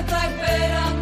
está esperando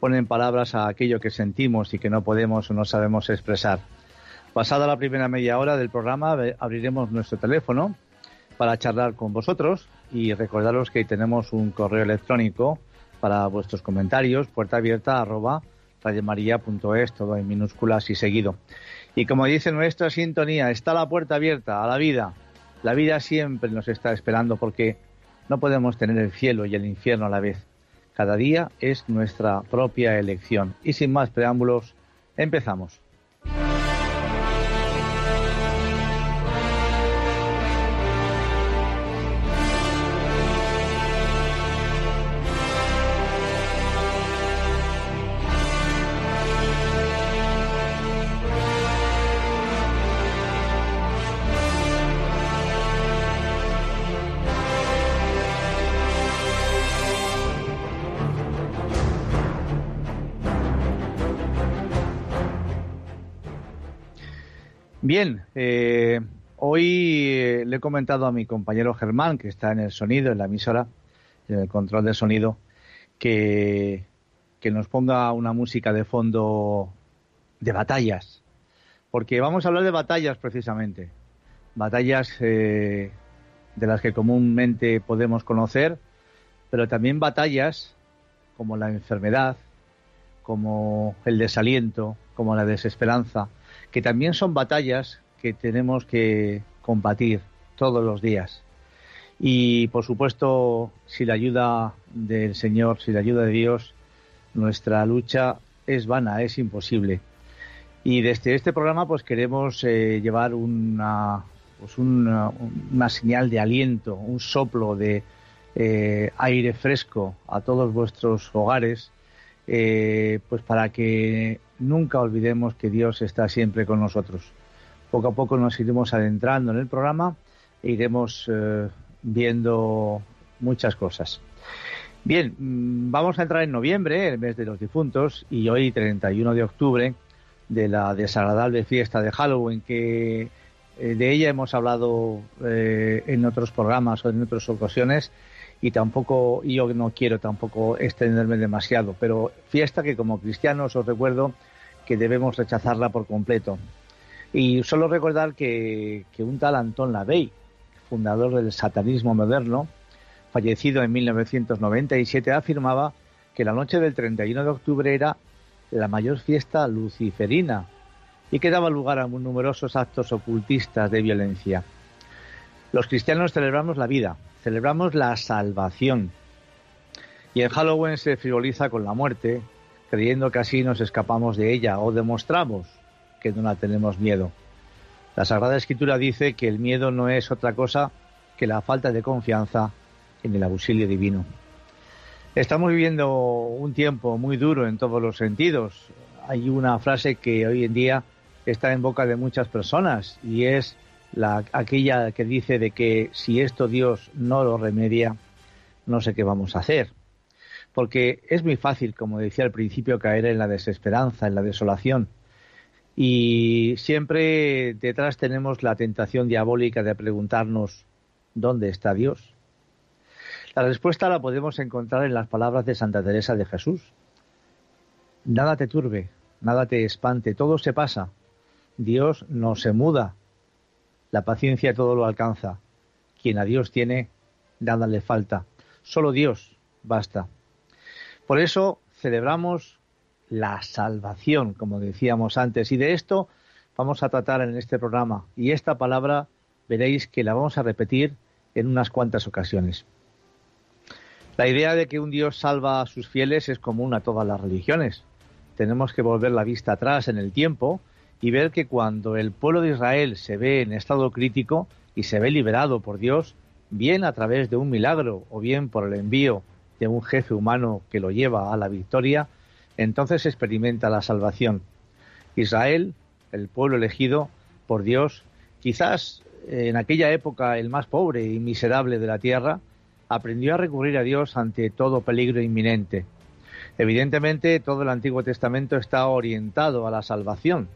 ponen palabras a aquello que sentimos y que no podemos o no sabemos expresar. Pasada la primera media hora del programa, abriremos nuestro teléfono para charlar con vosotros y recordaros que tenemos un correo electrónico para vuestros comentarios, puerta abierta arroba radiomaria.es, todo en minúsculas y seguido. Y como dice nuestra sintonía, está la puerta abierta a la vida. La vida siempre nos está esperando porque no podemos tener el cielo y el infierno a la vez. Cada día es nuestra propia elección. Y sin más preámbulos, empezamos. Bien, eh, hoy eh, le he comentado a mi compañero Germán, que está en el sonido, en la emisora, en el control de sonido, que, que nos ponga una música de fondo de batallas. Porque vamos a hablar de batallas precisamente. Batallas eh, de las que comúnmente podemos conocer, pero también batallas como la enfermedad, como el desaliento, como la desesperanza que también son batallas que tenemos que combatir todos los días. Y por supuesto, si la ayuda del Señor, si la ayuda de Dios, nuestra lucha es vana, es imposible. Y desde este programa pues queremos eh, llevar una, pues una, señal de aliento, un soplo de eh, aire fresco a todos vuestros hogares, eh, pues para que nunca olvidemos que Dios está siempre con nosotros. Poco a poco nos iremos adentrando en el programa e iremos eh, viendo muchas cosas. Bien, mm, vamos a entrar en noviembre, el mes de los difuntos, y hoy, 31 de octubre, de la desagradable fiesta de Halloween, que eh, de ella hemos hablado eh, en otros programas o en otras ocasiones, y tampoco, yo no quiero tampoco extenderme demasiado, pero fiesta que como cristianos os recuerdo que debemos rechazarla por completo. Y solo recordar que, que un tal Anton LaVey, fundador del satanismo moderno, fallecido en 1997, afirmaba que la noche del 31 de octubre era la mayor fiesta luciferina y que daba lugar a numerosos actos ocultistas de violencia. Los cristianos celebramos la vida, celebramos la salvación. Y en Halloween se frivoliza con la muerte, creyendo que así nos escapamos de ella o demostramos que no la tenemos miedo. La Sagrada Escritura dice que el miedo no es otra cosa que la falta de confianza en el auxilio divino. Estamos viviendo un tiempo muy duro en todos los sentidos. Hay una frase que hoy en día está en boca de muchas personas y es la, aquella que dice de que si esto Dios no lo remedia, no sé qué vamos a hacer. Porque es muy fácil, como decía al principio, caer en la desesperanza, en la desolación. Y siempre detrás tenemos la tentación diabólica de preguntarnos, ¿dónde está Dios? La respuesta la podemos encontrar en las palabras de Santa Teresa de Jesús. Nada te turbe, nada te espante, todo se pasa. Dios no se muda, la paciencia todo lo alcanza. Quien a Dios tiene, nada le falta. Solo Dios basta. Por eso celebramos la salvación, como decíamos antes, y de esto vamos a tratar en este programa. Y esta palabra veréis que la vamos a repetir en unas cuantas ocasiones. La idea de que un Dios salva a sus fieles es común a todas las religiones. Tenemos que volver la vista atrás en el tiempo y ver que cuando el pueblo de Israel se ve en estado crítico y se ve liberado por Dios, bien a través de un milagro o bien por el envío de un jefe humano que lo lleva a la victoria, entonces experimenta la salvación. Israel, el pueblo elegido por Dios, quizás en aquella época el más pobre y miserable de la tierra, aprendió a recurrir a Dios ante todo peligro inminente. Evidentemente, todo el Antiguo Testamento está orientado a la salvación,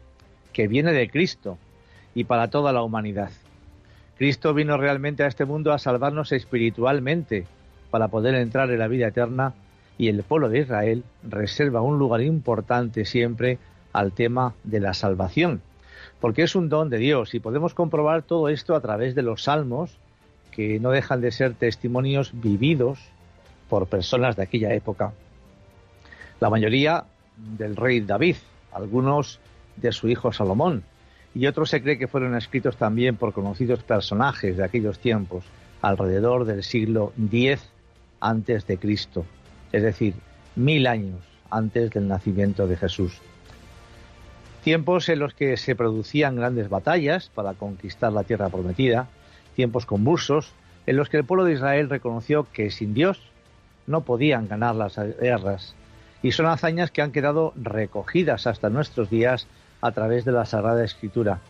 que viene de Cristo y para toda la humanidad. Cristo vino realmente a este mundo a salvarnos espiritualmente para poder entrar en la vida eterna y el pueblo de Israel reserva un lugar importante siempre al tema de la salvación, porque es un don de Dios y podemos comprobar todo esto a través de los salmos, que no dejan de ser testimonios vividos por personas de aquella época. La mayoría del rey David, algunos de su hijo Salomón, y otros se cree que fueron escritos también por conocidos personajes de aquellos tiempos, alrededor del siglo X antes de Cristo, es decir, mil años antes del nacimiento de Jesús. Tiempos en los que se producían grandes batallas para conquistar la tierra prometida, tiempos convulsos en los que el pueblo de Israel reconoció que sin Dios no podían ganar las guerras, y son hazañas que han quedado recogidas hasta nuestros días a través de la Sagrada Escritura.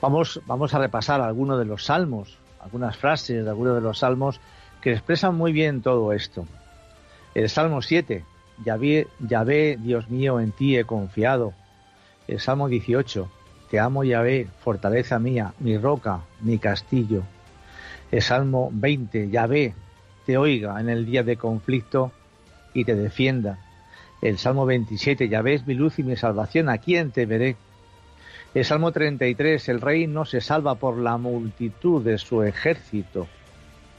Vamos, vamos a repasar algunos de los salmos, algunas frases de algunos de los salmos que expresan muy bien todo esto. El Salmo 7, Yahvé, Yahvé, Dios mío, en ti he confiado. El Salmo 18, Te amo Yahvé, fortaleza mía, mi roca, mi castillo. El Salmo 20, Yahvé, te oiga en el día de conflicto y te defienda. El Salmo 27, Yahvé es mi luz y mi salvación, ¿a quién te veré? El Salmo 33, el rey no se salva por la multitud de su ejército.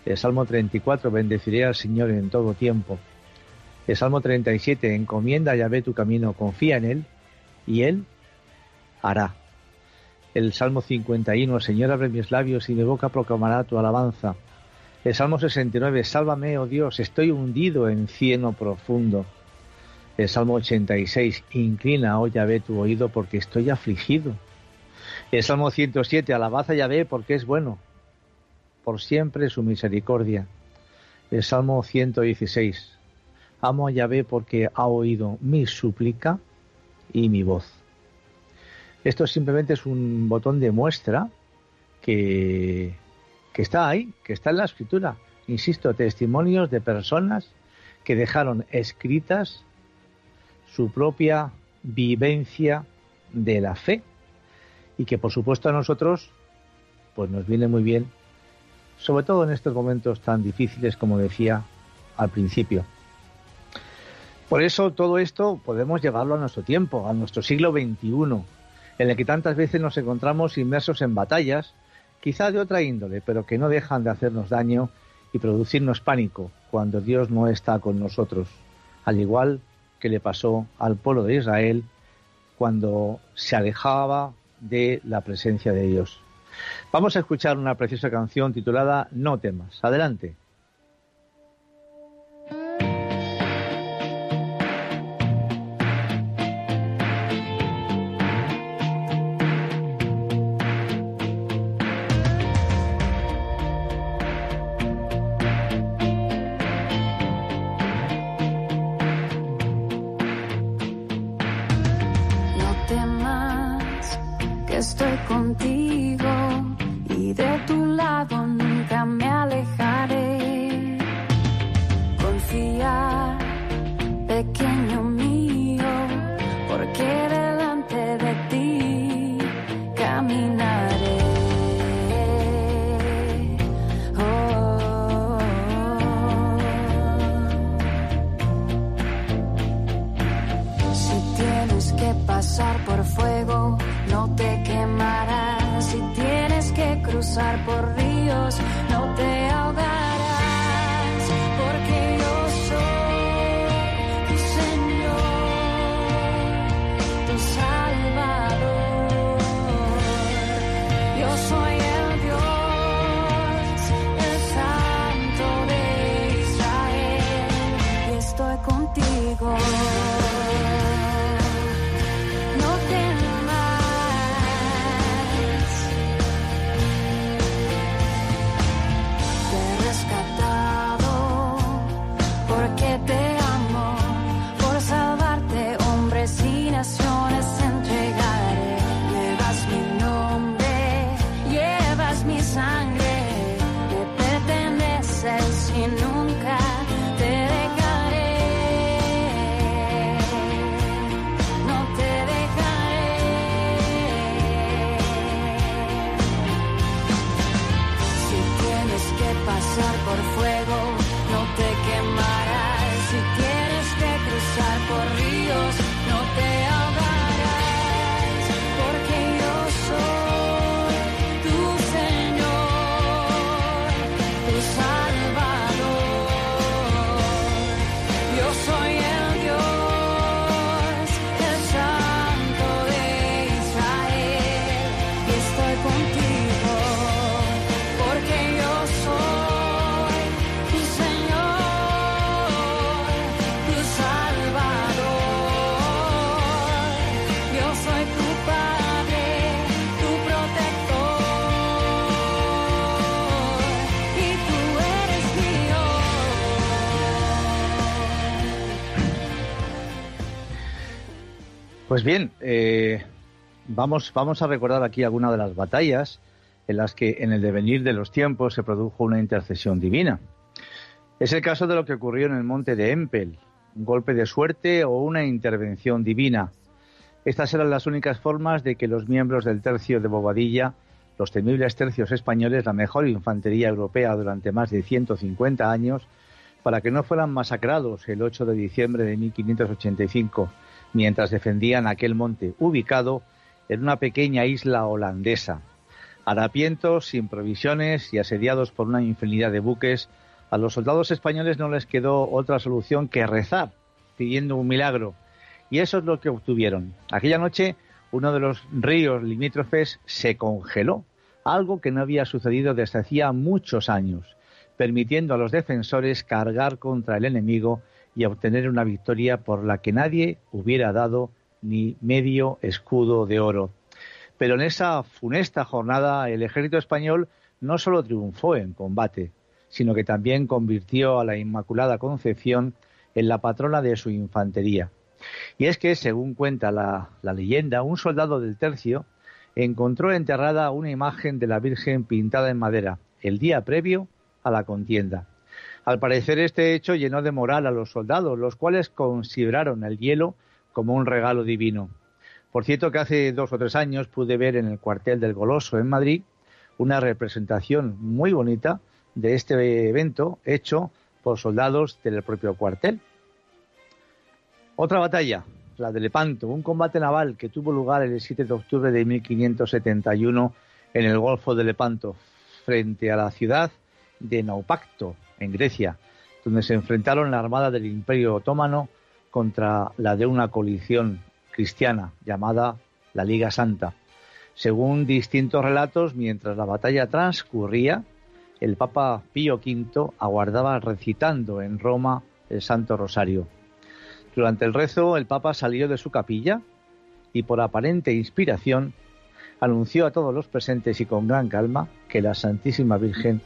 El Salmo 34, bendeciré al Señor en todo tiempo. El Salmo 37, encomienda a Yahvé tu camino, confía en Él y Él hará. El Salmo 51, Señor abre mis labios y mi boca proclamará tu alabanza. El Salmo 69, sálvame, oh Dios, estoy hundido en cieno profundo. El Salmo 86, inclina, oh Yahvé, tu oído porque estoy afligido. El Salmo 107, alabad a Yahvé porque es bueno, por siempre su misericordia. El Salmo 116, amo a Yahvé porque ha oído mi súplica y mi voz. Esto simplemente es un botón de muestra que, que está ahí, que está en la escritura. Insisto, testimonios de personas que dejaron escritas su propia vivencia de la fe y que por supuesto a nosotros pues nos viene muy bien, sobre todo en estos momentos tan difíciles como decía al principio. Por eso todo esto podemos llevarlo a nuestro tiempo, a nuestro siglo XXI, en el que tantas veces nos encontramos inmersos en batallas, quizá de otra índole, pero que no dejan de hacernos daño y producirnos pánico cuando Dios no está con nosotros, al igual que le pasó al pueblo de Israel cuando se alejaba de la presencia de Dios. Vamos a escuchar una preciosa canción titulada No temas. Adelante. estoy contigo y de tu lado nunca me alejaré. Confía, pequeño pasar por Pues bien, eh, vamos, vamos a recordar aquí algunas de las batallas en las que en el devenir de los tiempos se produjo una intercesión divina. Es el caso de lo que ocurrió en el monte de Empel, un golpe de suerte o una intervención divina. Estas eran las únicas formas de que los miembros del tercio de Bobadilla, los temibles tercios españoles, la mejor infantería europea durante más de 150 años, para que no fueran masacrados el 8 de diciembre de 1585 mientras defendían aquel monte, ubicado en una pequeña isla holandesa. Harapientos, sin provisiones y asediados por una infinidad de buques, a los soldados españoles no les quedó otra solución que rezar, pidiendo un milagro. Y eso es lo que obtuvieron. Aquella noche, uno de los ríos limítrofes se congeló, algo que no había sucedido desde hacía muchos años, permitiendo a los defensores cargar contra el enemigo y a obtener una victoria por la que nadie hubiera dado ni medio escudo de oro. Pero en esa funesta jornada el ejército español no solo triunfó en combate, sino que también convirtió a la Inmaculada Concepción en la patrona de su infantería. Y es que, según cuenta la, la, leyenda, un soldado del tercio encontró enterrada una imagen de la Virgen pintada en madera el día previo a la contienda. Al parecer este hecho llenó de moral a los soldados, los cuales consideraron el hielo como un regalo divino. Por cierto que hace dos o tres años pude ver en el cuartel del Goloso en Madrid una representación muy bonita de este evento hecho por soldados del propio cuartel. Otra batalla, la de Lepanto, un combate naval que tuvo lugar el 7 de octubre de 1571 en el Golfo de Lepanto, frente a la ciudad de Naupacto, en Grecia, donde se enfrentaron la armada del Imperio Otomano contra la de una coalición cristiana llamada la Liga Santa. Según distintos relatos, mientras la batalla transcurría, el Papa Pío V aguardaba recitando en Roma el Santo Rosario. Durante el rezo, el Papa salió de su capilla y, por aparente inspiración, anunció a todos los presentes y con gran calma que la Santísima Virgen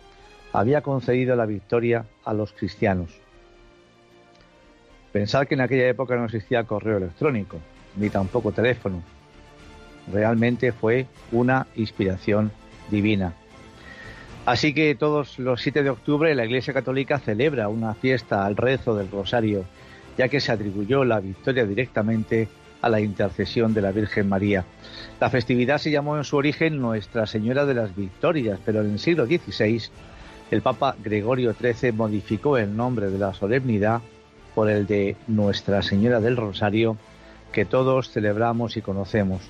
había concedido la victoria a los cristianos. Pensar que en aquella época no existía correo electrónico, ni tampoco teléfono. Realmente fue una inspiración divina. Así que todos los 7 de octubre la Iglesia Católica celebra una fiesta al rezo del Rosario, ya que se atribuyó la victoria directamente a la intercesión de la Virgen María. La festividad se llamó en su origen Nuestra Señora de las Victorias, pero en el siglo XVI el Papa Gregorio XIII modificó el nombre de la solemnidad por el de Nuestra Señora del Rosario, que todos celebramos y conocemos.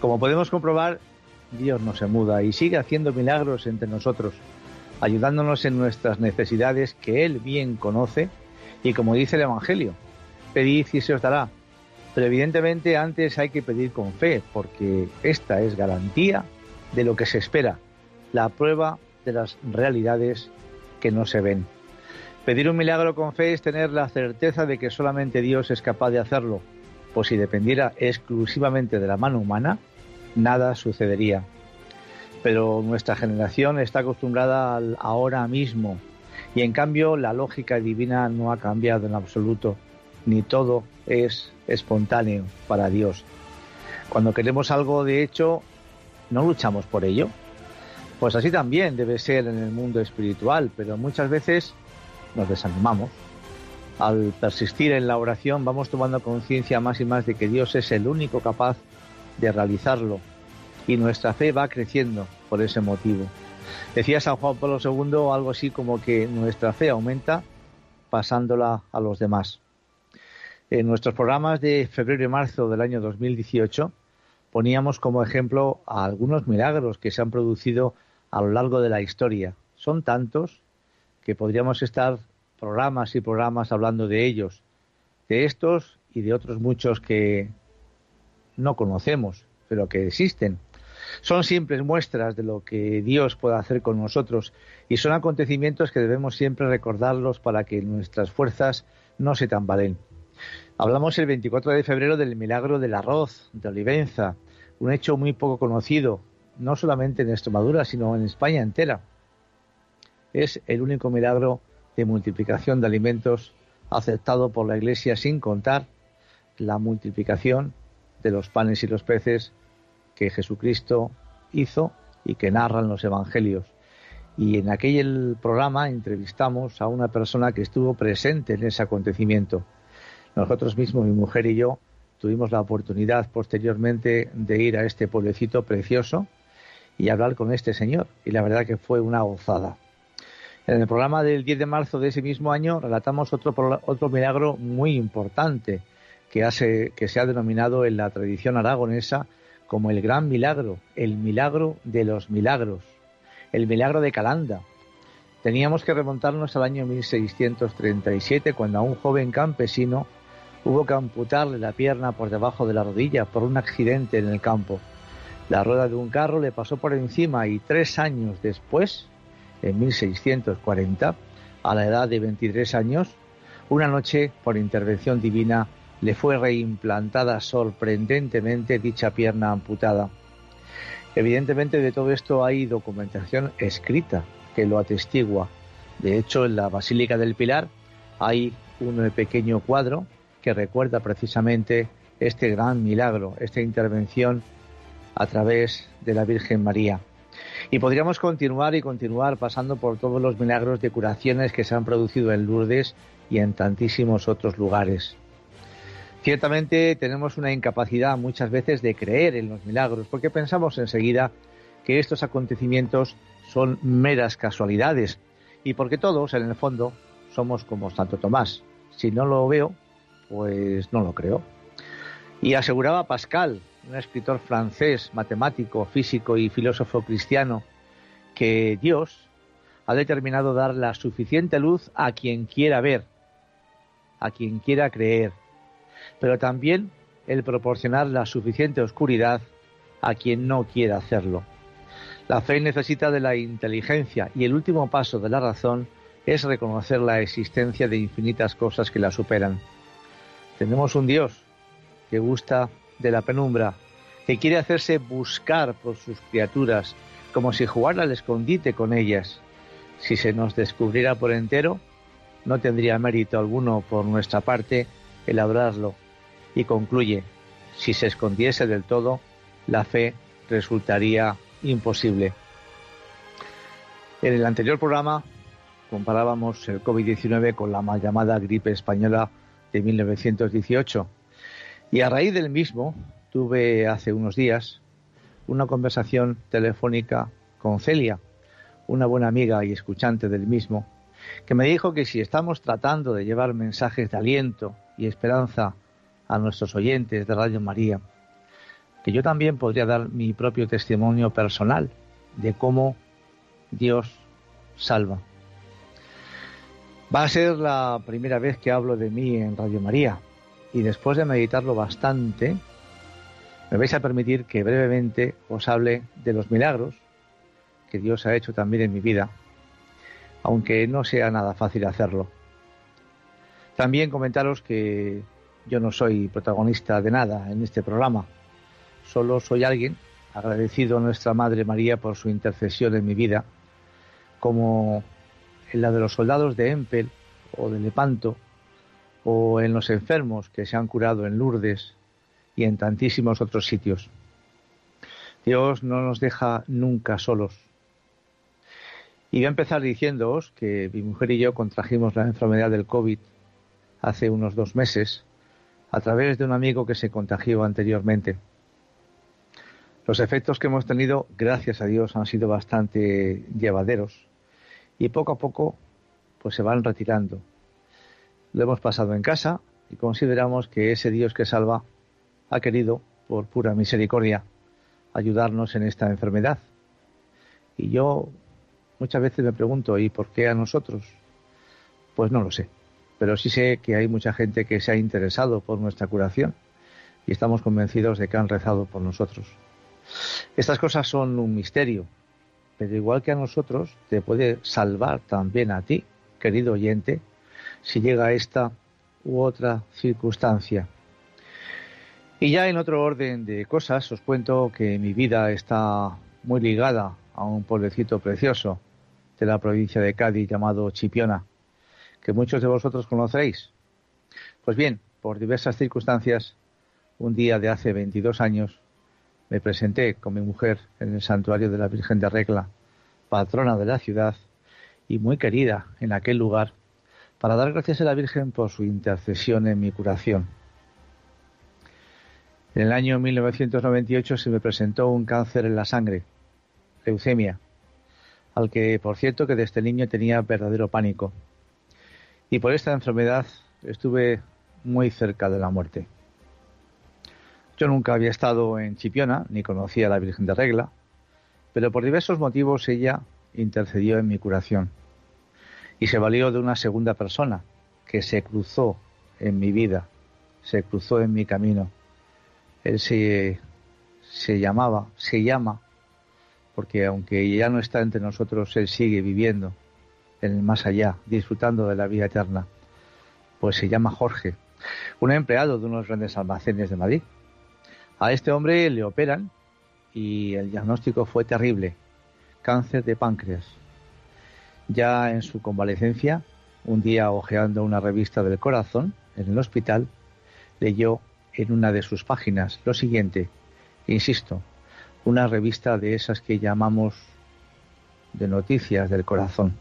Como podemos comprobar, Dios no se muda y sigue haciendo milagros entre nosotros, ayudándonos en nuestras necesidades que Él bien conoce y como dice el Evangelio, pedid y se os dará. Pero evidentemente antes hay que pedir con fe, porque esta es garantía de lo que se espera, la prueba de las realidades que no se ven. Pedir un milagro con fe es tener la certeza de que solamente Dios es capaz de hacerlo, pues si dependiera exclusivamente de la mano humana, nada sucedería. Pero nuestra generación está acostumbrada al ahora mismo y en cambio la lógica divina no ha cambiado en absoluto, ni todo es espontáneo para Dios. Cuando queremos algo de hecho, no luchamos por ello. Pues así también debe ser en el mundo espiritual, pero muchas veces nos desanimamos. Al persistir en la oración vamos tomando conciencia más y más de que Dios es el único capaz de realizarlo y nuestra fe va creciendo por ese motivo. Decía San Juan Pablo II algo así como que nuestra fe aumenta pasándola a los demás. En nuestros programas de febrero y marzo del año 2018 poníamos como ejemplo a algunos milagros que se han producido a lo largo de la historia. Son tantos que podríamos estar programas y programas hablando de ellos, de estos y de otros muchos que no conocemos, pero que existen. Son simples muestras de lo que Dios puede hacer con nosotros y son acontecimientos que debemos siempre recordarlos para que nuestras fuerzas no se tambalen. Hablamos el 24 de febrero del milagro del arroz de Olivenza, un hecho muy poco conocido, no solamente en Extremadura, sino en España entera. Es el único milagro de multiplicación de alimentos aceptado por la Iglesia sin contar la multiplicación de los panes y los peces que Jesucristo hizo y que narran los evangelios. Y en aquel programa entrevistamos a una persona que estuvo presente en ese acontecimiento. Nosotros mismos, mi mujer y yo, tuvimos la oportunidad posteriormente de ir a este pueblecito precioso y hablar con este señor. Y la verdad que fue una gozada. En el programa del 10 de marzo de ese mismo año relatamos otro, otro milagro muy importante que, hace, que se ha denominado en la tradición aragonesa como el gran milagro, el milagro de los milagros, el milagro de Calanda. Teníamos que remontarnos al año 1637, cuando a un joven campesino hubo que amputarle la pierna por debajo de la rodilla por un accidente en el campo. La rueda de un carro le pasó por encima y tres años después, en 1640, a la edad de 23 años, una noche, por intervención divina, le fue reimplantada sorprendentemente dicha pierna amputada. Evidentemente de todo esto hay documentación escrita que lo atestigua. De hecho, en la Basílica del Pilar hay un pequeño cuadro que recuerda precisamente este gran milagro, esta intervención a través de la Virgen María. Y podríamos continuar y continuar pasando por todos los milagros de curaciones que se han producido en Lourdes y en tantísimos otros lugares. Ciertamente tenemos una incapacidad muchas veces de creer en los milagros, porque pensamos enseguida que estos acontecimientos son meras casualidades y porque todos, en el fondo, somos como Santo Tomás. Si no lo veo, pues no lo creo. Y aseguraba Pascal, un escritor francés, matemático, físico y filósofo cristiano, que Dios ha determinado dar la suficiente luz a quien quiera ver, a quien quiera creer, pero también el proporcionar la suficiente oscuridad a quien no quiera hacerlo. La fe necesita de la inteligencia y el último paso de la razón es reconocer la existencia de infinitas cosas que la superan. Tenemos un Dios que gusta de la penumbra, que quiere hacerse buscar por sus criaturas, como si jugara al escondite con ellas. Si se nos descubriera por entero, no tendría mérito alguno por nuestra parte el adorarlo. Y concluye, si se escondiese del todo, la fe resultaría imposible. En el anterior programa comparábamos el COVID-19 con la mal llamada gripe española de 1918 y a raíz del mismo tuve hace unos días una conversación telefónica con Celia, una buena amiga y escuchante del mismo, que me dijo que si estamos tratando de llevar mensajes de aliento y esperanza a nuestros oyentes de Radio María, que yo también podría dar mi propio testimonio personal de cómo Dios salva. Va a ser la primera vez que hablo de mí en Radio María y después de meditarlo bastante, me vais a permitir que brevemente os hable de los milagros que Dios ha hecho también en mi vida, aunque no sea nada fácil hacerlo. También comentaros que yo no soy protagonista de nada en este programa, solo soy alguien agradecido a nuestra Madre María por su intercesión en mi vida, como en la de los soldados de Empel o de Lepanto, o en los enfermos que se han curado en Lourdes y en tantísimos otros sitios. Dios no nos deja nunca solos. Y voy a empezar diciéndoos que mi mujer y yo contrajimos la enfermedad del COVID hace unos dos meses a través de un amigo que se contagió anteriormente. Los efectos que hemos tenido, gracias a Dios, han sido bastante llevaderos y poco a poco pues se van retirando. Lo hemos pasado en casa y consideramos que ese Dios que salva ha querido, por pura misericordia, ayudarnos en esta enfermedad. Y yo muchas veces me pregunto, ¿y por qué a nosotros? Pues no lo sé, pero sí sé que hay mucha gente que se ha interesado por nuestra curación y estamos convencidos de que han rezado por nosotros. Estas cosas son un misterio, pero igual que a nosotros, te puede salvar también a ti, querido oyente, si llega esta u otra circunstancia. Y ya en otro orden de cosas, os cuento que mi vida está muy ligada a un pueblecito precioso de la provincia de Cádiz llamado Chipiona, que muchos de vosotros conoceréis. Pues bien, por diversas circunstancias, un día de hace 22 años, me presenté con mi mujer en el santuario de la Virgen de Regla, patrona de la ciudad y muy querida en aquel lugar, para dar gracias a la Virgen por su intercesión en mi curación. En el año 1998 se me presentó un cáncer en la sangre, leucemia, al que, por cierto, que desde niño tenía verdadero pánico. Y por esta enfermedad estuve muy cerca de la muerte. Yo nunca había estado en Chipiona, ni conocía a la Virgen de Regla, pero por diversos motivos ella intercedió en mi curación y se valió de una segunda persona que se cruzó en mi vida, se cruzó en mi camino él se, se llamaba, se llama, porque aunque ya no está entre nosotros, Él sigue viviendo en el más allá, disfrutando de la vida eterna. Pues se llama Jorge, un empleado de unos grandes almacenes de Madrid. A este hombre le operan y el diagnóstico fue terrible, cáncer de páncreas. Ya en su convalecencia, un día hojeando una revista del corazón en el hospital, leyó en una de sus páginas lo siguiente, insisto, una revista de esas que llamamos de noticias del corazón.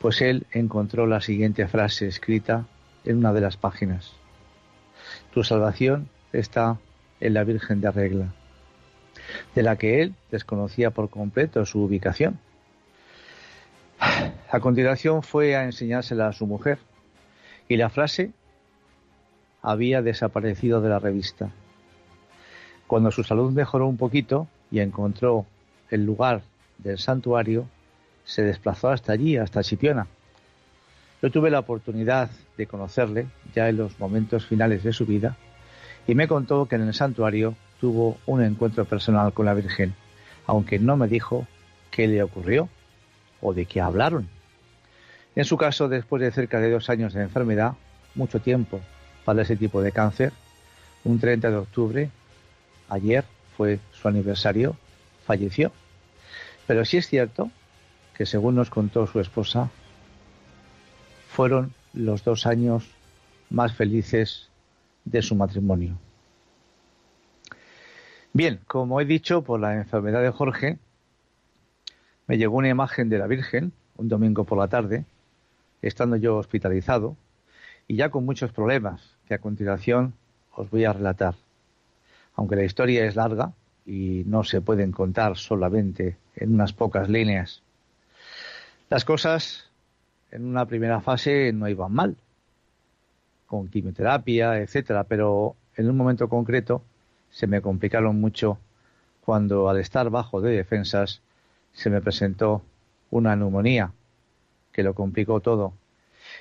Pues él encontró la siguiente frase escrita en una de las páginas. Tu salvación está en la Virgen de Regla, de la que él desconocía por completo su ubicación. A continuación fue a enseñársela a su mujer y la frase había desaparecido de la revista. Cuando su salud mejoró un poquito y encontró el lugar del santuario, se desplazó hasta allí, hasta Chipiona. Yo tuve la oportunidad de conocerle ya en los momentos finales de su vida y me contó que en el santuario tuvo un encuentro personal con la Virgen, aunque no me dijo qué le ocurrió o de qué hablaron. En su caso, después de cerca de dos años de enfermedad, mucho tiempo para ese tipo de cáncer, un 30 de octubre, ayer fue su aniversario, falleció. Pero sí es cierto que según nos contó su esposa, fueron los dos años más felices de su matrimonio. Bien, como he dicho, por la enfermedad de Jorge, me llegó una imagen de la Virgen un domingo por la tarde, estando yo hospitalizado y ya con muchos problemas que a continuación os voy a relatar. Aunque la historia es larga y no se pueden contar solamente en unas pocas líneas, las cosas en una primera fase no iban mal, con quimioterapia, etcétera, pero en un momento concreto se me complicaron mucho cuando al estar bajo de defensas se me presentó una neumonía que lo complicó todo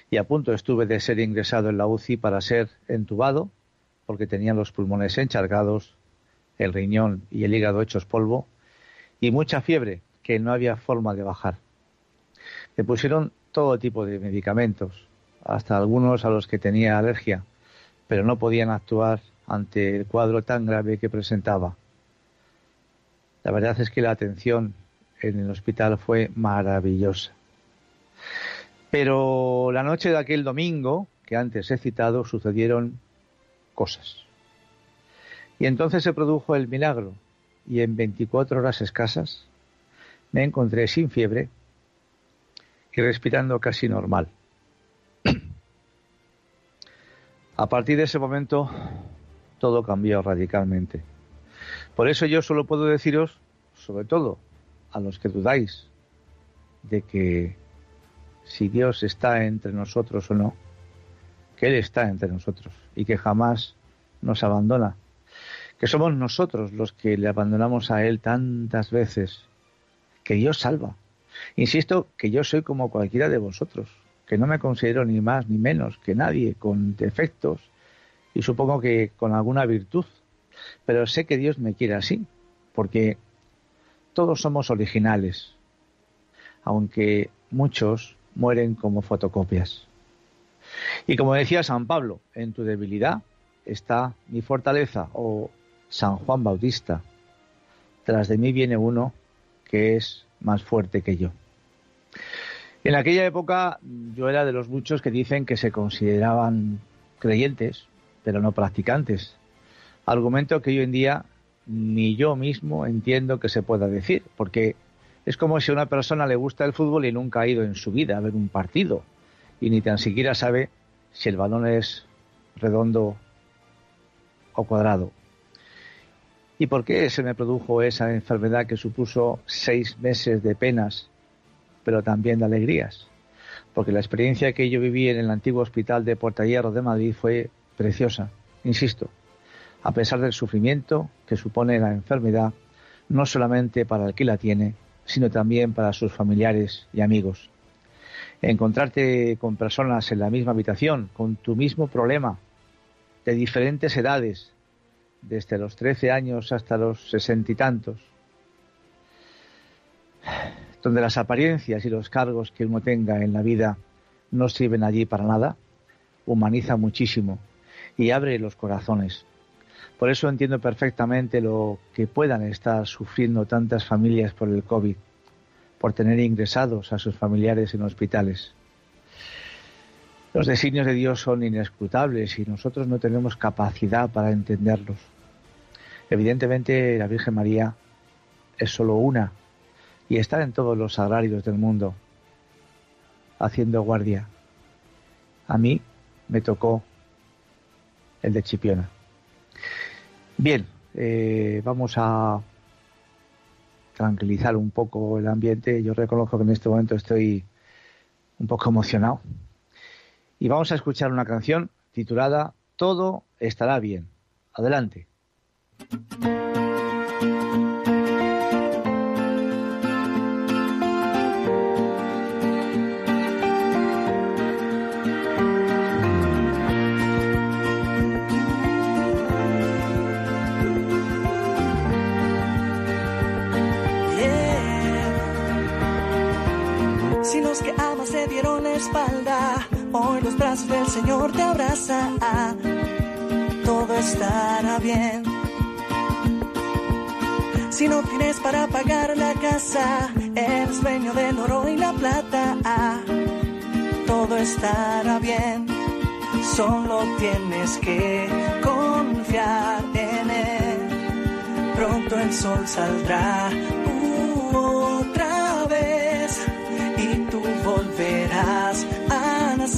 y a punto estuve de ser ingresado en la UCI para ser entubado porque tenía los pulmones enchargados, el riñón y el hígado hechos polvo y mucha fiebre que no había forma de bajar. Me pusieron todo tipo de medicamentos, hasta algunos a los que tenía alergia, pero no podían actuar ante el cuadro tan grave que presentaba. La verdad es que la atención en el hospital fue maravillosa. Pero la noche de aquel domingo, que antes he citado, sucedieron cosas. Y entonces se produjo el milagro, y en 24 horas escasas me encontré sin fiebre y respirando casi normal. A partir de ese momento todo cambió radicalmente. Por eso yo solo puedo deciros, sobre todo a los que dudáis de que si Dios está entre nosotros o no, que Él está entre nosotros y que jamás nos abandona, que somos nosotros los que le abandonamos a Él tantas veces, que Dios salva. Insisto que yo soy como cualquiera de vosotros, que no me considero ni más ni menos que nadie, con defectos y supongo que con alguna virtud. Pero sé que Dios me quiere así, porque todos somos originales, aunque muchos mueren como fotocopias. Y como decía San Pablo, en tu debilidad está mi fortaleza, o San Juan Bautista, tras de mí viene uno que es más fuerte que yo. En aquella época yo era de los muchos que dicen que se consideraban creyentes, pero no practicantes. Argumento que hoy en día ni yo mismo entiendo que se pueda decir, porque es como si a una persona le gusta el fútbol y nunca ha ido en su vida a ver un partido y ni tan siquiera sabe si el balón es redondo o cuadrado. ¿Y por qué se me produjo esa enfermedad que supuso seis meses de penas pero también de alegrías. Porque la experiencia que yo viví en el antiguo hospital de Puerta Hierro de Madrid fue preciosa, insisto, a pesar del sufrimiento que supone la enfermedad, no solamente para el que la tiene, sino también para sus familiares y amigos. Encontrarte con personas en la misma habitación, con tu mismo problema, de diferentes edades, desde los 13 años hasta los sesenta y tantos, donde las apariencias y los cargos que uno tenga en la vida no sirven allí para nada, humaniza muchísimo y abre los corazones. Por eso entiendo perfectamente lo que puedan estar sufriendo tantas familias por el COVID, por tener ingresados a sus familiares en hospitales. Los designios de Dios son inescrutables y nosotros no tenemos capacidad para entenderlos. Evidentemente la Virgen María es solo una y estar en todos los agrarios del mundo haciendo guardia. A mí me tocó el de Chipiona. Bien, eh, vamos a tranquilizar un poco el ambiente. Yo reconozco que en este momento estoy un poco emocionado. Y vamos a escuchar una canción titulada todo estará bien. Adelante. Espalda, hoy los brazos del Señor te abrazan, todo estará bien. Si no tienes para pagar la casa, eres dueño del oro y la plata, todo estará bien. Solo tienes que confiar en él. Pronto el sol saldrá a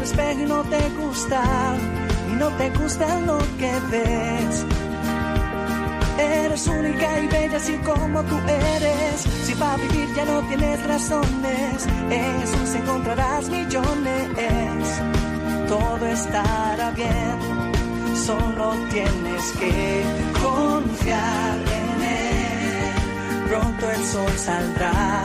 al y no te gusta, y no te gusta lo que ves. Eres única y bella así como tú eres. Si para vivir ya no tienes razones, en Jesús encontrarás millones. Todo estará bien, solo tienes que confiar en Él. Pronto el sol saldrá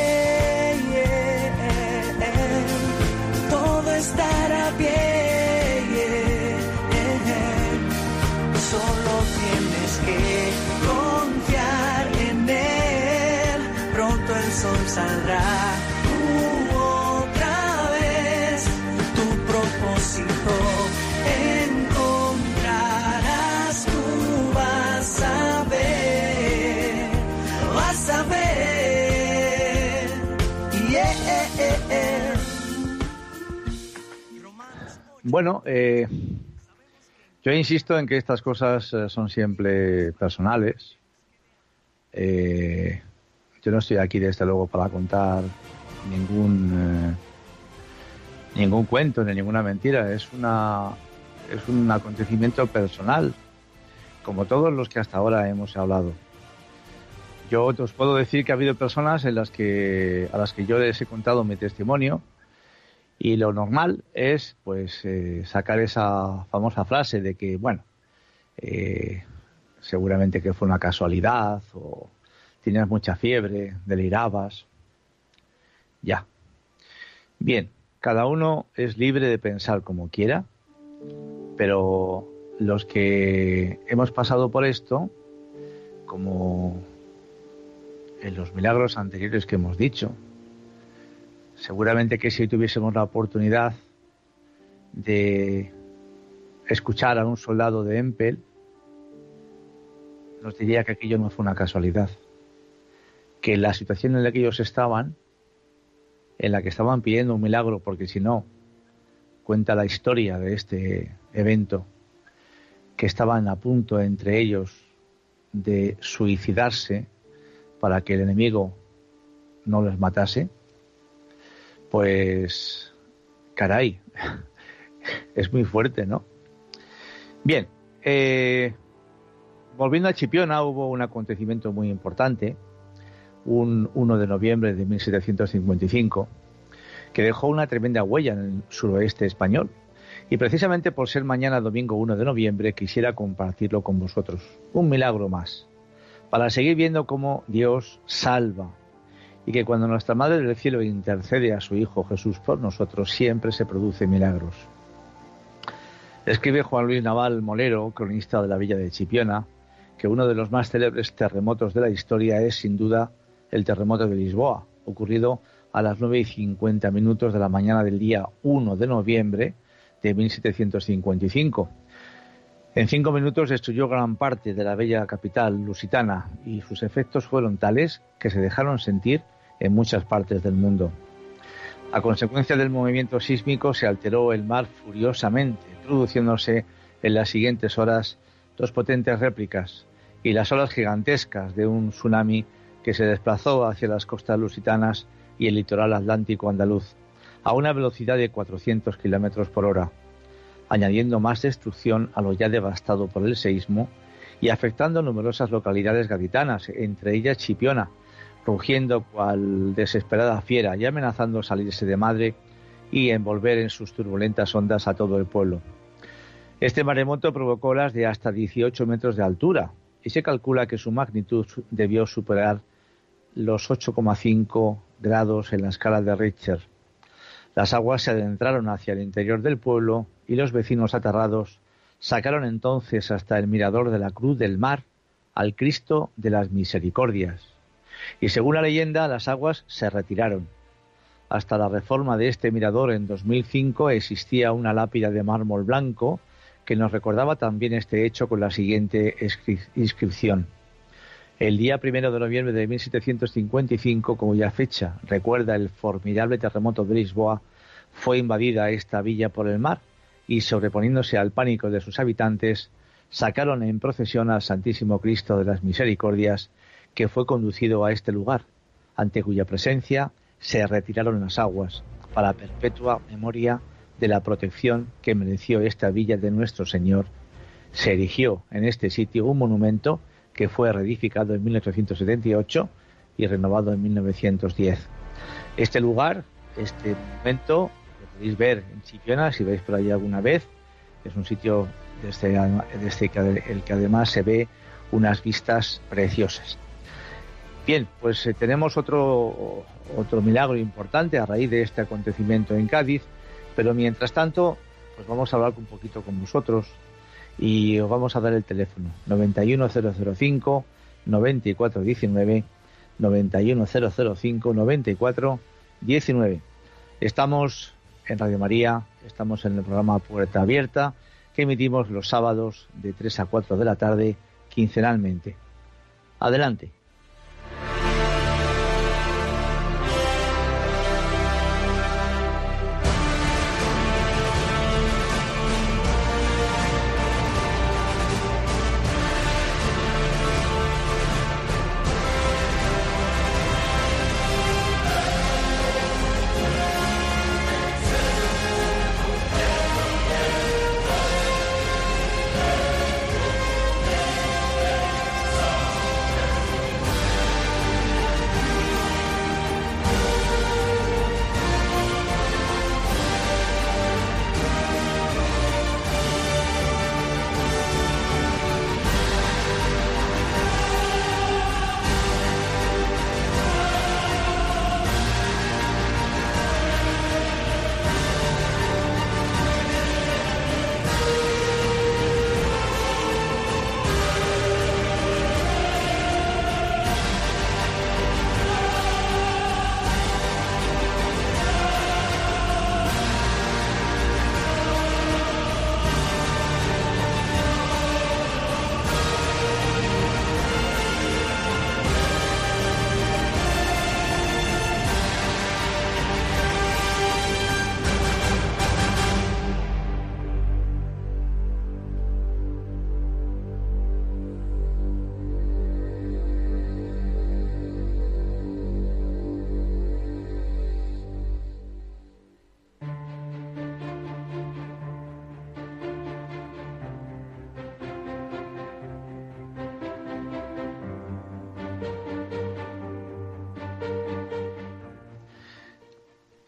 Tienes que confiar en él. Pronto el sol saldrá. otra vez tu propósito encontrarás. Tú vas a ver, vas a ver. Yeah. Bueno, eh, yo insisto en que estas cosas eh, son siempre personales. Eh, yo no estoy aquí desde luego para contar ningún ningún cuento ni ninguna mentira. Es una es un acontecimiento personal, como todos los que hasta ahora hemos hablado. Yo os puedo decir que ha habido personas en las que a las que yo les he contado mi testimonio y lo normal es, pues, eh, sacar esa famosa frase de que, bueno, eh, seguramente que fue una casualidad o tenías mucha fiebre, delirabas. Ya. Bien, cada uno es libre de pensar como quiera, pero los que hemos pasado por esto, como en los milagros anteriores que hemos dicho, Seguramente que si tuviésemos la oportunidad de escuchar a un soldado de Empel, nos diría que aquello no fue una casualidad, que la situación en la que ellos estaban, en la que estaban pidiendo un milagro, porque si no, cuenta la historia de este evento, que estaban a punto entre ellos de suicidarse para que el enemigo no les matase, pues, caray, es muy fuerte, ¿no? Bien, eh, volviendo a Chipiona, hubo un acontecimiento muy importante, un 1 de noviembre de 1755, que dejó una tremenda huella en el suroeste español. Y precisamente por ser mañana domingo 1 de noviembre quisiera compartirlo con vosotros. Un milagro más. para seguir viendo cómo Dios salva y que cuando nuestra Madre del Cielo intercede a su Hijo Jesús por nosotros, siempre se producen milagros. Escribe Juan Luis Naval Molero, cronista de la villa de Chipiona, que uno de los más célebres terremotos de la historia es sin duda el terremoto de Lisboa, ocurrido a las 9 y 50 minutos de la mañana del día 1 de noviembre de 1755. En cinco minutos destruyó gran parte de la bella capital lusitana y sus efectos fueron tales que se dejaron sentir en muchas partes del mundo. A consecuencia del movimiento sísmico se alteró el mar furiosamente, produciéndose en las siguientes horas dos potentes réplicas y las olas gigantescas de un tsunami que se desplazó hacia las costas lusitanas y el litoral atlántico andaluz a una velocidad de 400 kilómetros por hora, añadiendo más destrucción a lo ya devastado por el seísmo y afectando numerosas localidades gaditanas, entre ellas Chipiona, rugiendo cual desesperada fiera y amenazando salirse de madre y envolver en sus turbulentas ondas a todo el pueblo. Este maremoto provocó olas de hasta 18 metros de altura y se calcula que su magnitud debió superar los 8,5 grados en la escala de Richter. Las aguas se adentraron hacia el interior del pueblo y los vecinos aterrados sacaron entonces hasta el mirador de la Cruz del Mar al Cristo de las Misericordias. Y según la leyenda, las aguas se retiraron. Hasta la reforma de este mirador en 2005 existía una lápida de mármol blanco que nos recordaba también este hecho con la siguiente inscripción. El día primero de noviembre de 1755, como ya fecha recuerda el formidable terremoto de Lisboa, fue invadida esta villa por el mar y, sobreponiéndose al pánico de sus habitantes, sacaron en procesión al Santísimo Cristo de las Misericordias, que fue conducido a este lugar, ante cuya presencia se retiraron las aguas, para perpetua memoria de la protección que mereció esta villa de nuestro Señor. Se erigió en este sitio un monumento que fue reedificado en 1878 y renovado en 1910. Este lugar, este momento, lo podéis ver en Chipiona si veis por allí alguna vez. Es un sitio desde, el que además se ve unas vistas preciosas. Bien, pues eh, tenemos otro, otro milagro importante a raíz de este acontecimiento en Cádiz, pero mientras tanto, pues vamos a hablar un poquito con vosotros y os vamos a dar el teléfono 91005 9419 91005 9419. Estamos en Radio María, estamos en el programa Puerta Abierta que emitimos los sábados de 3 a 4 de la tarde quincenalmente. Adelante.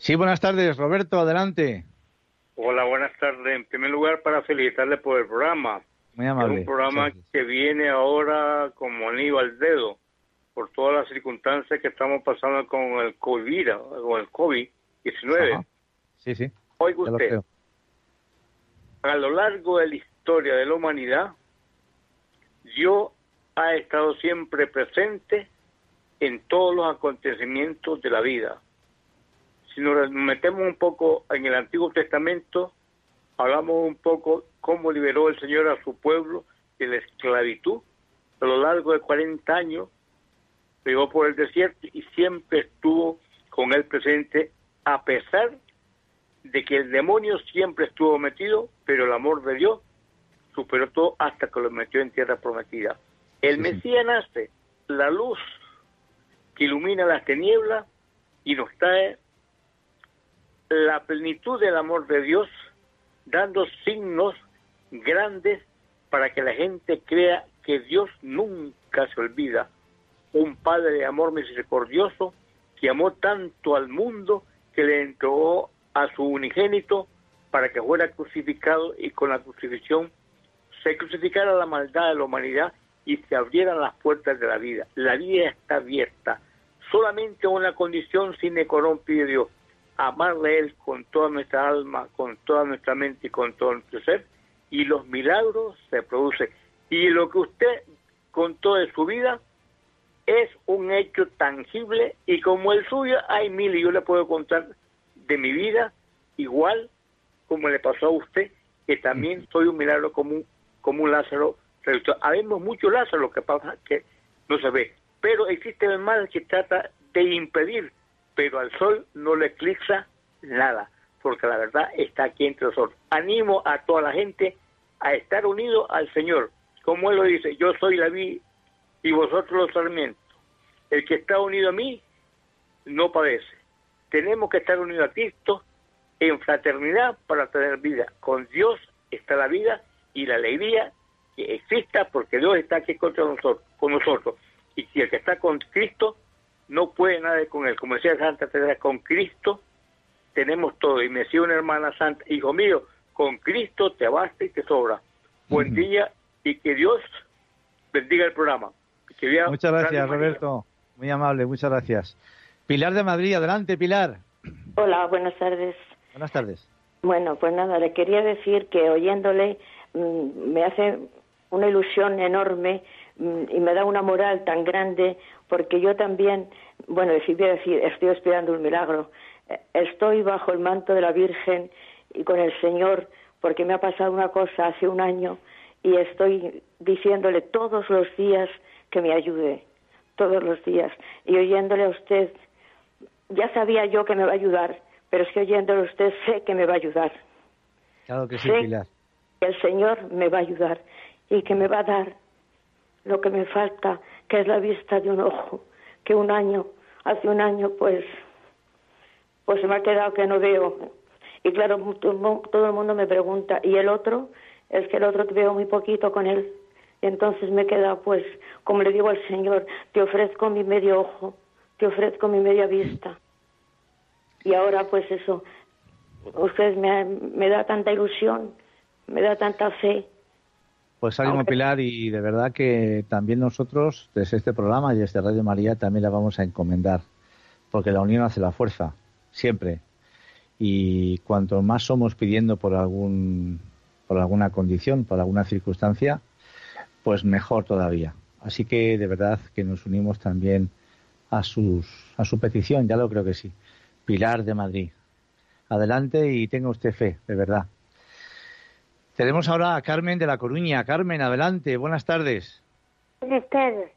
Sí, buenas tardes, Roberto, adelante. Hola, buenas tardes. En primer lugar, para felicitarle por el programa. Muy amable. Es un programa que viene ahora como anillo al dedo por todas las circunstancias que estamos pasando con el COVID, con el COVID-19. Sí, sí. Oiga usted, a lo largo de la historia de la humanidad, Dios ha estado siempre presente en todos los acontecimientos de la vida. Si nos metemos un poco en el Antiguo Testamento, hablamos un poco cómo liberó el Señor a su pueblo de la esclavitud a lo largo de 40 años, llegó por el desierto y siempre estuvo con él presente, a pesar de que el demonio siempre estuvo metido, pero el amor de Dios superó todo hasta que lo metió en tierra prometida. El Mesías nace, la luz que ilumina las tinieblas y nos trae la plenitud del amor de Dios, dando signos grandes para que la gente crea que Dios nunca se olvida. Un Padre de amor misericordioso que amó tanto al mundo que le entregó a su unigénito para que fuera crucificado y con la crucifixión se crucificara la maldad de la humanidad y se abrieran las puertas de la vida. La vida está abierta. Solamente una condición sin corrompe Dios, amarle a Él con toda nuestra alma, con toda nuestra mente y con todo nuestro ser, y los milagros se producen. Y lo que usted contó de su vida es un hecho tangible y como el suyo hay mil y yo le puedo contar de mi vida igual como le pasó a usted, que también soy un milagro como un, como un Lázaro. Habemos muchos Lázaro, que pasa que no se ve, pero existe el mal que trata de impedir, pero al sol no le eclipsa nada, porque la verdad está aquí entre nosotros. Animo a toda la gente a estar unido al Señor, como Él lo dice, yo soy la vid y vosotros los sarmientos. El que está unido a mí no padece. Tenemos que estar unidos a Cristo en fraternidad para tener vida. Con Dios está la vida y la alegría que exista porque Dios está aquí contra nosotros, con nosotros. Y si el que está con Cristo no puede nada con él. Como decía Santa Teresa, con Cristo tenemos todo. Y me decía una hermana santa, hijo mío, con Cristo te basta y te sobra. Buen día y que Dios bendiga el programa. muchas gracias, Roberto. Muy amable, muchas gracias. Pilar de Madrid, adelante, Pilar. Hola, buenas tardes. Buenas tardes. Bueno, pues nada, le quería decir que oyéndole mm, me hace una ilusión enorme mm, y me da una moral tan grande porque yo también, bueno, si voy a decir, estoy esperando un milagro. Eh, estoy bajo el manto de la Virgen y con el Señor porque me ha pasado una cosa hace un año y estoy diciéndole todos los días que me ayude, todos los días. Y oyéndole a usted, ya sabía yo que me va a ayudar, pero es que oyéndolo usted sé que me va a ayudar. Claro que sí, Pilar. Que el Señor me va a ayudar y que me va a dar lo que me falta, que es la vista de un ojo, que un año, hace un año, pues, pues se me ha quedado que no veo. Y claro, todo el mundo me pregunta, ¿y el otro? Es que el otro veo muy poquito con él. Y entonces me queda, pues, como le digo al Señor, te ofrezco mi medio ojo, te ofrezco mi media vista y ahora pues eso, usted me, me da tanta ilusión, me da tanta fe. Pues ánimo Pilar y de verdad que también nosotros desde este programa y desde Radio María también la vamos a encomendar, porque la unión hace la fuerza, siempre. Y cuanto más somos pidiendo por algún por alguna condición, por alguna circunstancia, pues mejor todavía. Así que de verdad que nos unimos también a sus a su petición, ya lo creo que sí. Pilar de Madrid. Adelante y tenga usted fe, de verdad. Tenemos ahora a Carmen de La Coruña. Carmen, adelante, buenas tardes. Buenas tardes.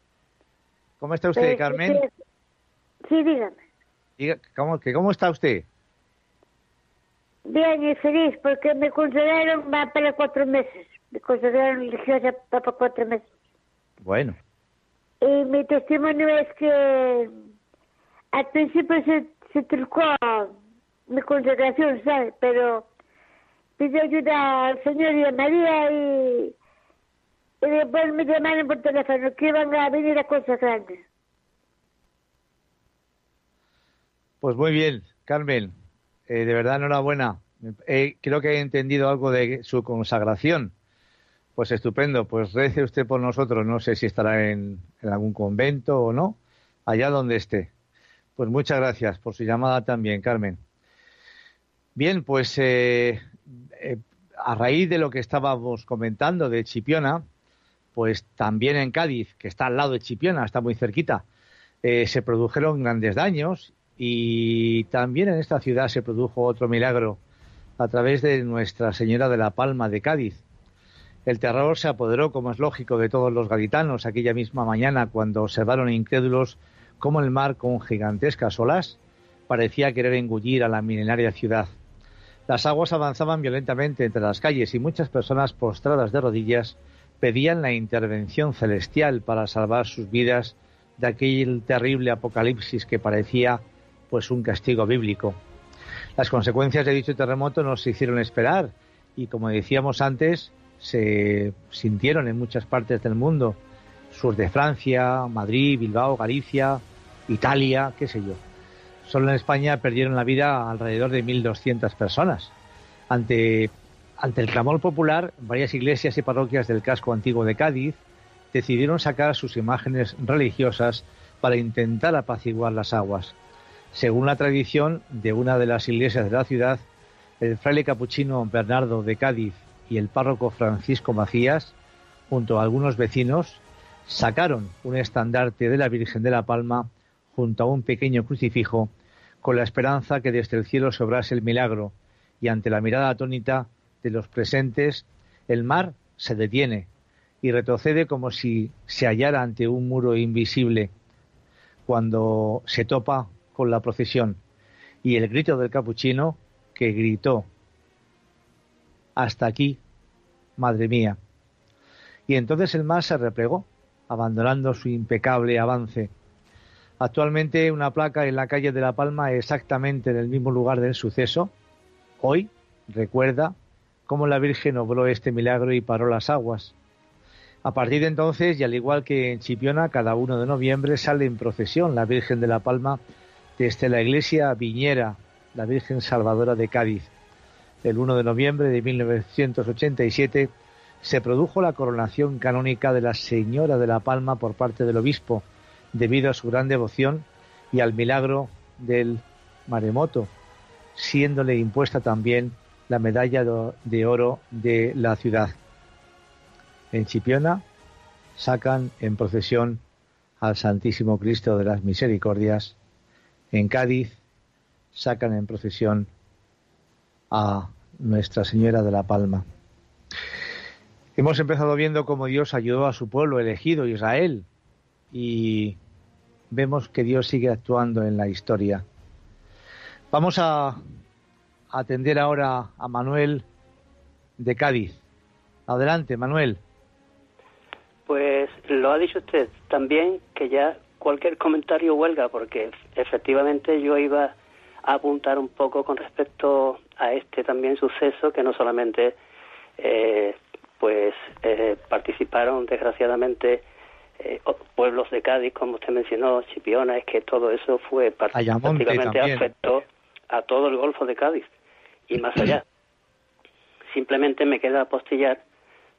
¿Cómo está usted, pues, Carmen? Sí, dígame. Diga, ¿cómo, que, ¿Cómo está usted? Bien y feliz, porque me consideraron para cuatro meses. Me consideraron religiosa para cuatro meses. Bueno. Y mi testimonio es que al principio se se trucó mi consagración, ¿sabes? Pero pidió ayuda al Señor y a María y, y después me llamaron por teléfono que iban a venir a consagrarme. Pues muy bien, Carmen. Eh, de verdad, enhorabuena. Eh, creo que he entendido algo de su consagración, Pues estupendo, pues rece usted por nosotros, no sé si estará en, algún convento o no, allá donde esté. Pues muchas gracias por su llamada también, Carmen. Bien, pues eh, eh, a raíz de lo que estábamos comentando de Chipiona, pues también en Cádiz, que está al lado de Chipiona, está muy cerquita, eh, se produjeron grandes daños y también en esta ciudad se produjo otro milagro a través de Nuestra Señora de la Palma de Cádiz. El terror se apoderó, como es lógico, de todos los gaditanos aquella misma mañana cuando observaron incrédulos cómo el mar con gigantescas olas parecía querer engullir a la milenaria ciudad. Las aguas avanzaban violentamente entre las calles y muchas personas postradas de rodillas pedían la intervención celestial para salvar sus vidas de aquel terrible apocalipsis que parecía pues un castigo bíblico. Las consecuencias de dicho terremoto nos hicieron esperar y como decíamos antes, se sintieron en muchas partes del mundo, sur de Francia, Madrid, Bilbao, Galicia, Italia, qué sé yo. Solo en España perdieron la vida alrededor de 1.200 personas. Ante, ante el clamor popular, varias iglesias y parroquias del casco antiguo de Cádiz decidieron sacar sus imágenes religiosas para intentar apaciguar las aguas. Según la tradición de una de las iglesias de la ciudad, el fraile capuchino Bernardo de Cádiz y el párroco Francisco Macías, junto a algunos vecinos, sacaron un estandarte de la Virgen de la Palma junto a un pequeño crucifijo con la esperanza que desde el cielo sobrase el milagro y ante la mirada atónita de los presentes el mar se detiene y retrocede como si se hallara ante un muro invisible cuando se topa con la procesión y el grito del capuchino que gritó hasta aquí, madre mía. Y entonces el mar se replegó, abandonando su impecable avance. Actualmente una placa en la calle de La Palma, exactamente en el mismo lugar del suceso, hoy recuerda cómo la Virgen obró este milagro y paró las aguas. A partir de entonces, y al igual que en Chipiona, cada 1 de noviembre sale en procesión la Virgen de la Palma desde la iglesia Viñera, la Virgen Salvadora de Cádiz, el 1 de noviembre de 1987, se produjo la coronación canónica de la Señora de la Palma por parte del obispo, debido a su gran devoción y al milagro del maremoto, siéndole impuesta también la medalla de oro de la ciudad. En Chipiona sacan en procesión al Santísimo Cristo de las Misericordias. En Cádiz sacan en procesión a nuestra Señora de la Palma. Hemos empezado viendo cómo Dios ayudó a su pueblo elegido, Israel, y vemos que Dios sigue actuando en la historia. Vamos a atender ahora a Manuel de Cádiz. Adelante, Manuel. Pues lo ha dicho usted también que ya cualquier comentario huelga, porque efectivamente yo iba a apuntar un poco con respecto a este también suceso que no solamente eh, pues eh, participaron desgraciadamente eh, pueblos de Cádiz como usted mencionó Chipiona es que todo eso fue prácticamente afectó a todo el Golfo de Cádiz y más allá simplemente me queda apostillar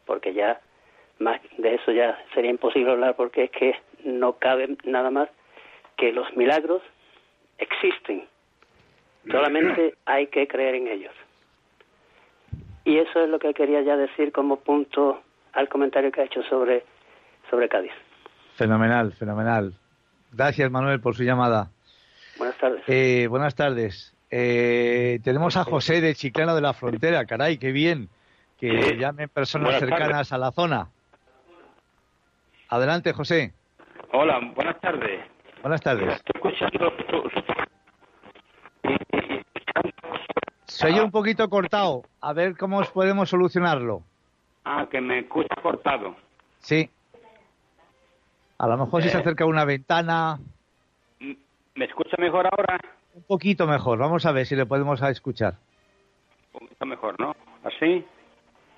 porque ya más de eso ya sería imposible hablar porque es que no cabe nada más que los milagros existen Solamente hay que creer en ellos. Y eso es lo que quería ya decir como punto al comentario que ha hecho sobre, sobre Cádiz. Fenomenal, fenomenal. Gracias, Manuel, por su llamada. Buenas tardes. Eh, buenas tardes. Eh, tenemos a José de Chiclana de la Frontera. Caray, qué bien que llamen personas cercanas a la zona. Adelante, José. Hola, buenas tardes. Buenas tardes. Se oye un poquito cortado. A ver cómo podemos solucionarlo. Ah, que me escucha cortado. Sí. A lo mejor si se eh. acerca a una ventana. ¿Me escucha mejor ahora? Un poquito mejor. Vamos a ver si le podemos escuchar. Un poquito mejor, ¿no? ¿Así?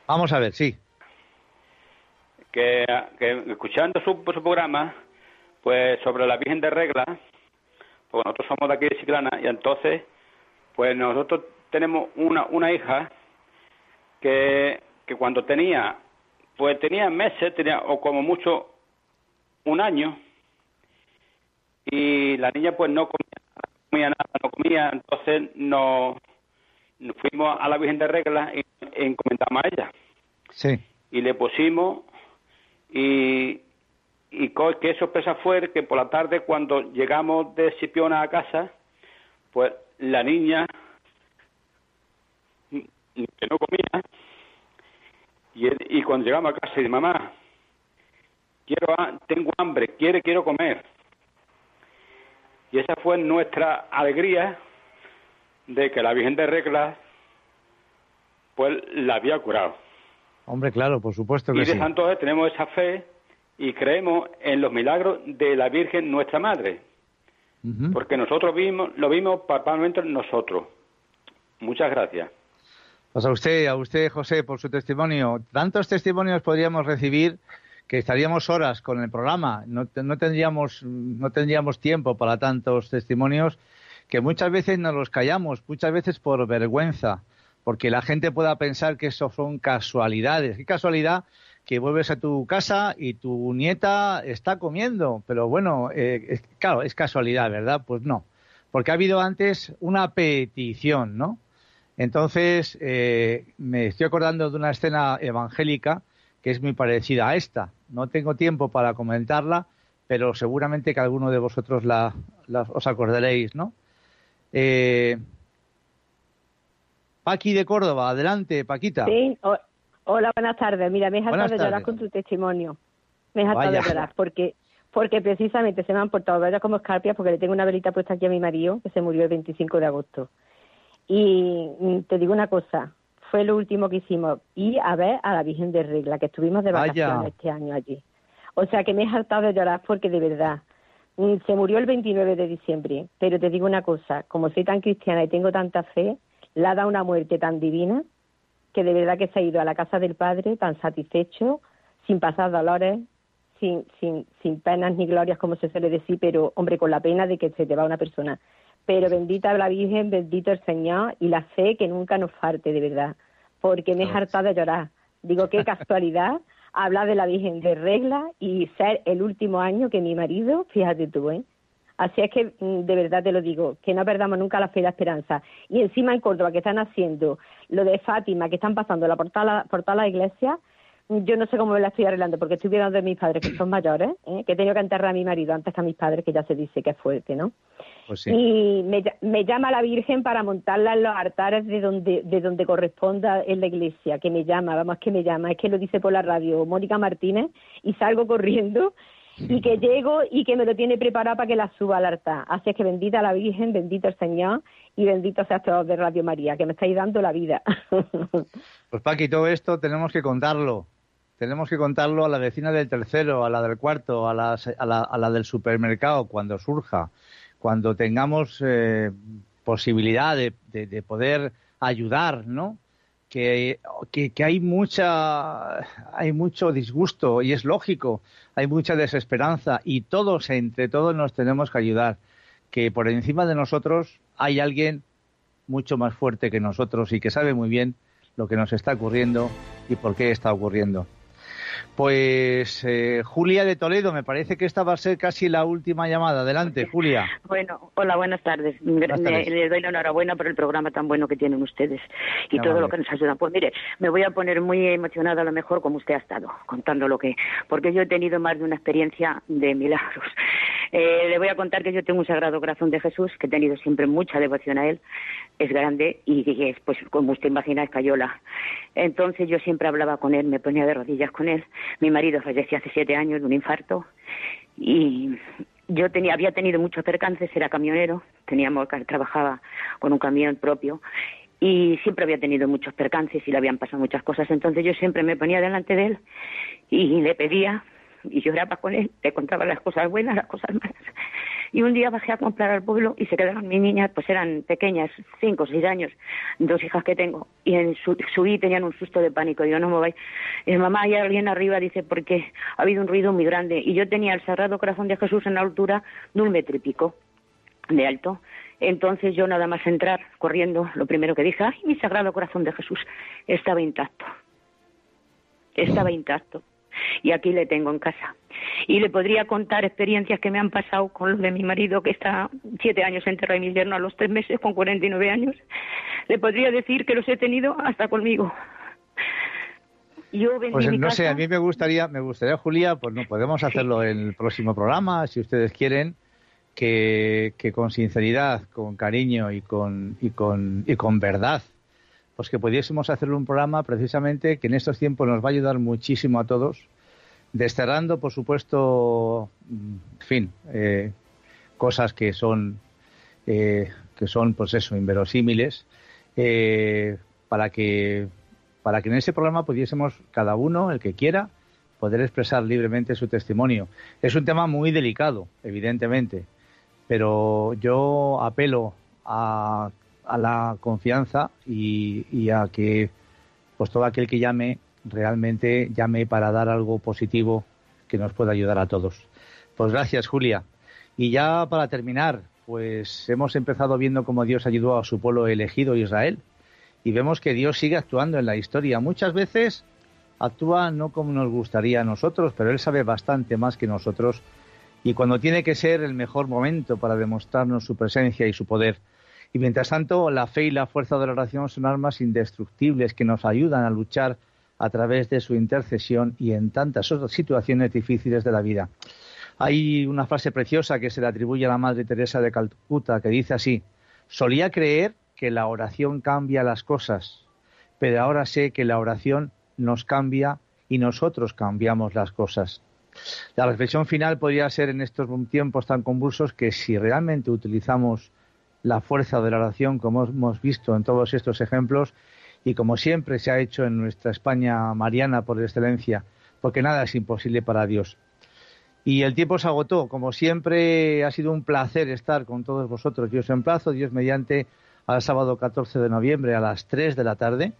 Vamos a ver, sí. Que, escuchando su, su, programa, pues sobre la Virgen de Regla, pues nosotros somos de aquí de Ciclana y entonces, pues nosotros tenemos una, una hija que, que cuando tenía pues tenía meses, tenía, o como mucho, un año, y la niña pues no comía, nada, no comía, entonces nos, fuimos a la Virgen de Reglas y encomendamos a ella. Sí. Y le pusimos, y, y qué sorpresa fue que por la tarde cuando llegamos de Sipiona a casa, pues la niña que no comía y, y cuando llegamos a casa dice mamá quiero tengo hambre quiere quiero comer y esa fue nuestra alegría de que la Virgen de Reglas pues la había curado hombre claro por supuesto que y de entonces tenemos esa fe y creemos en los milagros de la Virgen nuestra Madre. Porque nosotros vimos, lo vimos palpablemente nosotros. Muchas gracias. Pues a usted, a usted, José, por su testimonio. Tantos testimonios podríamos recibir que estaríamos horas con el programa. No, no, tendríamos, no tendríamos tiempo para tantos testimonios que muchas veces nos los callamos, muchas veces por vergüenza, porque la gente pueda pensar que eso son casualidades. ¿Qué casualidad que vuelves a tu casa y tu nieta está comiendo. Pero bueno, eh, claro, es casualidad, ¿verdad? Pues no, porque ha habido antes una petición, ¿no? Entonces, eh, me estoy acordando de una escena evangélica que es muy parecida a esta. No tengo tiempo para comentarla, pero seguramente que alguno de vosotros la, os acordaréis, ¿no? Eh, Paqui de Córdoba, adelante, Paquita. Sí, Hola, buenas tardes. Mira, me he saltado de llorar con tu testimonio. Me he saltado de llorar porque, porque precisamente se me han portado varias como escarpias porque le tengo una velita puesta aquí a mi marido que se murió el 25 de agosto. Y mm, te digo una cosa, fue lo último que hicimos, y a ver a la Virgen de Regla, que estuvimos de vacaciones este año allí. O sea que me he saltado de llorar porque de verdad, mm, se murió el 29 de diciembre, pero te digo una cosa, como soy tan cristiana y tengo tanta fe, le ha dado una muerte tan divina que de verdad que se ha ido a la casa del Padre tan satisfecho, sin pasar dolores, sin, sin, sin penas ni glorias, como se suele decir, pero hombre, con la pena de que se te va una persona. Pero bendita la Virgen, bendito el Señor y la fe que nunca nos falte, de verdad, porque me he hartado de llorar. Digo, qué casualidad hablar de la Virgen de regla y ser el último año que mi marido, fíjate tú, ¿eh? Así es que, mm, de verdad te lo digo, que no perdamos nunca la fe y la esperanza. Y encima en Córdoba, que están haciendo lo de Fátima, que están pasando la portada, toda la iglesia, yo no sé cómo me la estoy arreglando, porque estoy viendo de mis padres que son mayores, ¿eh? que he tenido que enterrar a mi marido antes que a mis padres, que ya se dice que es fuerte, ¿no? Pues sí. Y me, llama la Virgen para montarla en los altares de donde, de donde corresponda en la iglesia, que me llama, vamos, que me llama, es que lo dice por la radio Mónica Martínez, y salgo corriendo y que llego y que me lo tiene preparado para que la suba al altar. Así es que bendita la Virgen, bendito el Señor y bendito sea todos de Radio María, que me estáis dando la vida. pues Paqui, todo esto tenemos que contarlo. Tenemos que contarlo a la vecina del tercero, a la del cuarto, a la, a la, del supermercado, cuando surja, cuando tengamos eh, posibilidad de, de poder ayudar, ¿no? que, que, hay mucha hay mucho disgusto y es lógico hay mucha desesperanza y todos entre todos nos tenemos que ayudar que por encima de nosotros hay alguien mucho más fuerte que nosotros y que sabe muy bien lo que nos está ocurriendo y por qué está ocurriendo pues eh, Julia de Toledo, me parece que esta va a ser casi la última llamada. Adelante, Julia. Bueno, hola, buenas tardes. Les doy la enhorabuena por el programa tan bueno que tienen ustedes y todo lo que nos ayuda. Pues mire, me voy a poner muy emocionada a lo mejor como usted ha estado contando lo que, porque yo he tenido más de una experiencia de milagros. Eh, le voy a contar que yo tengo un Sagrado Corazón de Jesús, que he tenido siempre mucha devoción a él. Es grande y es, pues, como usted imagina, es cayola. Entonces yo siempre hablaba con él, me ponía de rodillas con él. Mi marido falleció hace siete años de un infarto y yo tenía, había tenido muchos percances, era camionero, teníamos, trabajaba con un camión propio y siempre había tenido muchos percances y le habían pasado muchas cosas. Entonces yo siempre me ponía delante de él y le pedía y lloraba con él, le contaba las cosas buenas, las cosas malas. Y un día bajé a comprar al pueblo y se quedaron mis niñas, pues eran pequeñas, cinco o seis años, dos hijas que tengo, y en su, subí tenían un susto de pánico. Yo no me voy. Y mamá, hay alguien arriba, dice, porque ha habido un ruido muy grande. Y yo tenía el Sagrado Corazón de Jesús en la altura de un metro y pico de alto. Entonces yo nada más entrar corriendo, lo primero que dije, ay, mi Sagrado Corazón de Jesús estaba intacto estaba intacto. Y aquí le tengo en casa. Y le podría contar experiencias que me han pasado con lo de mi marido, que está siete años enterrado en mi invierno a los tres meses, con 49 años. Le podría decir que los he tenido hasta conmigo. Yo pues no sé, a mí me gustaría, me gustaría, Julia, pues no podemos hacerlo en el próximo programa, si ustedes quieren, que, que con sinceridad, con cariño y con, y con, y con verdad, pues que pudiésemos hacer un programa precisamente que en estos tiempos nos va a ayudar muchísimo a todos, desterrando, por supuesto, en fin, eh, cosas que son, eh, que son, pues eso, inverosímiles, eh, para que para que en ese programa pudiésemos cada uno, el que quiera, poder expresar libremente su testimonio. Es un tema muy delicado, evidentemente, pero yo apelo a, la confianza y, a que pues todo aquel que llame realmente llame para dar algo positivo que nos pueda ayudar a todos. Pues gracias, Julia. Y ya para terminar, pues hemos empezado viendo cómo Dios ayudó a su pueblo elegido, Israel, y vemos que Dios sigue actuando en la historia. Muchas veces actúa no como nos gustaría a nosotros, pero Él sabe bastante más que nosotros y cuando tiene que ser el mejor momento para demostrarnos su presencia y su poder. Y mientras tanto, la fe y la fuerza de la oración son armas indestructibles que nos ayudan a luchar a través de su intercesión y en tantas otras situaciones difíciles de la vida. Hay una frase preciosa que se le atribuye a la Madre Teresa de Calcuta que dice así, solía creer que la oración cambia las cosas, pero ahora sé que la oración nos cambia y nosotros cambiamos las cosas. La reflexión final podría ser en estos tiempos tan convulsos que si realmente utilizamos la fuerza de la oración, como hemos visto en todos estos ejemplos, y como siempre se ha hecho en nuestra España mariana por excelencia, porque nada es imposible para Dios. Y el tiempo se agotó. Como siempre, ha sido un placer estar con todos vosotros. Yo os emplazo, Dios mediante, al sábado 14 de noviembre a las 3 de la tarde,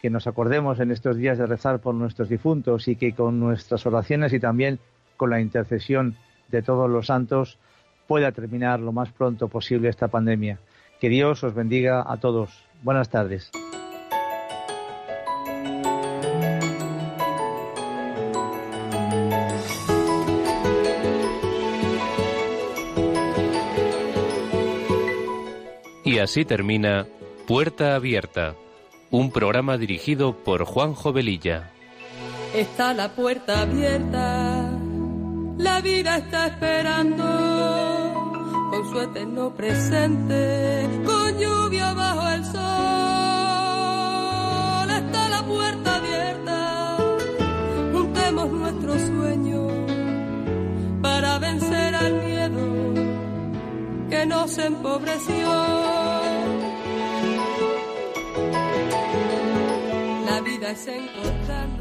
que nos acordemos en estos días de rezar por nuestros difuntos y que con nuestras oraciones y también con la intercesión de todos los santos pueda terminar lo más pronto posible esta pandemia. Que Dios os bendiga a todos. Buenas tardes. así termina Puerta Abierta, un programa dirigido por Juan Jovelilla. Está la puerta abierta, la vida está esperando, con su eterno presente, con lluvia bajo el sol. Está la puerta abierta, juntemos nuestro sueño para vencer al miedo que nos empobreció. La vida es encontrarnos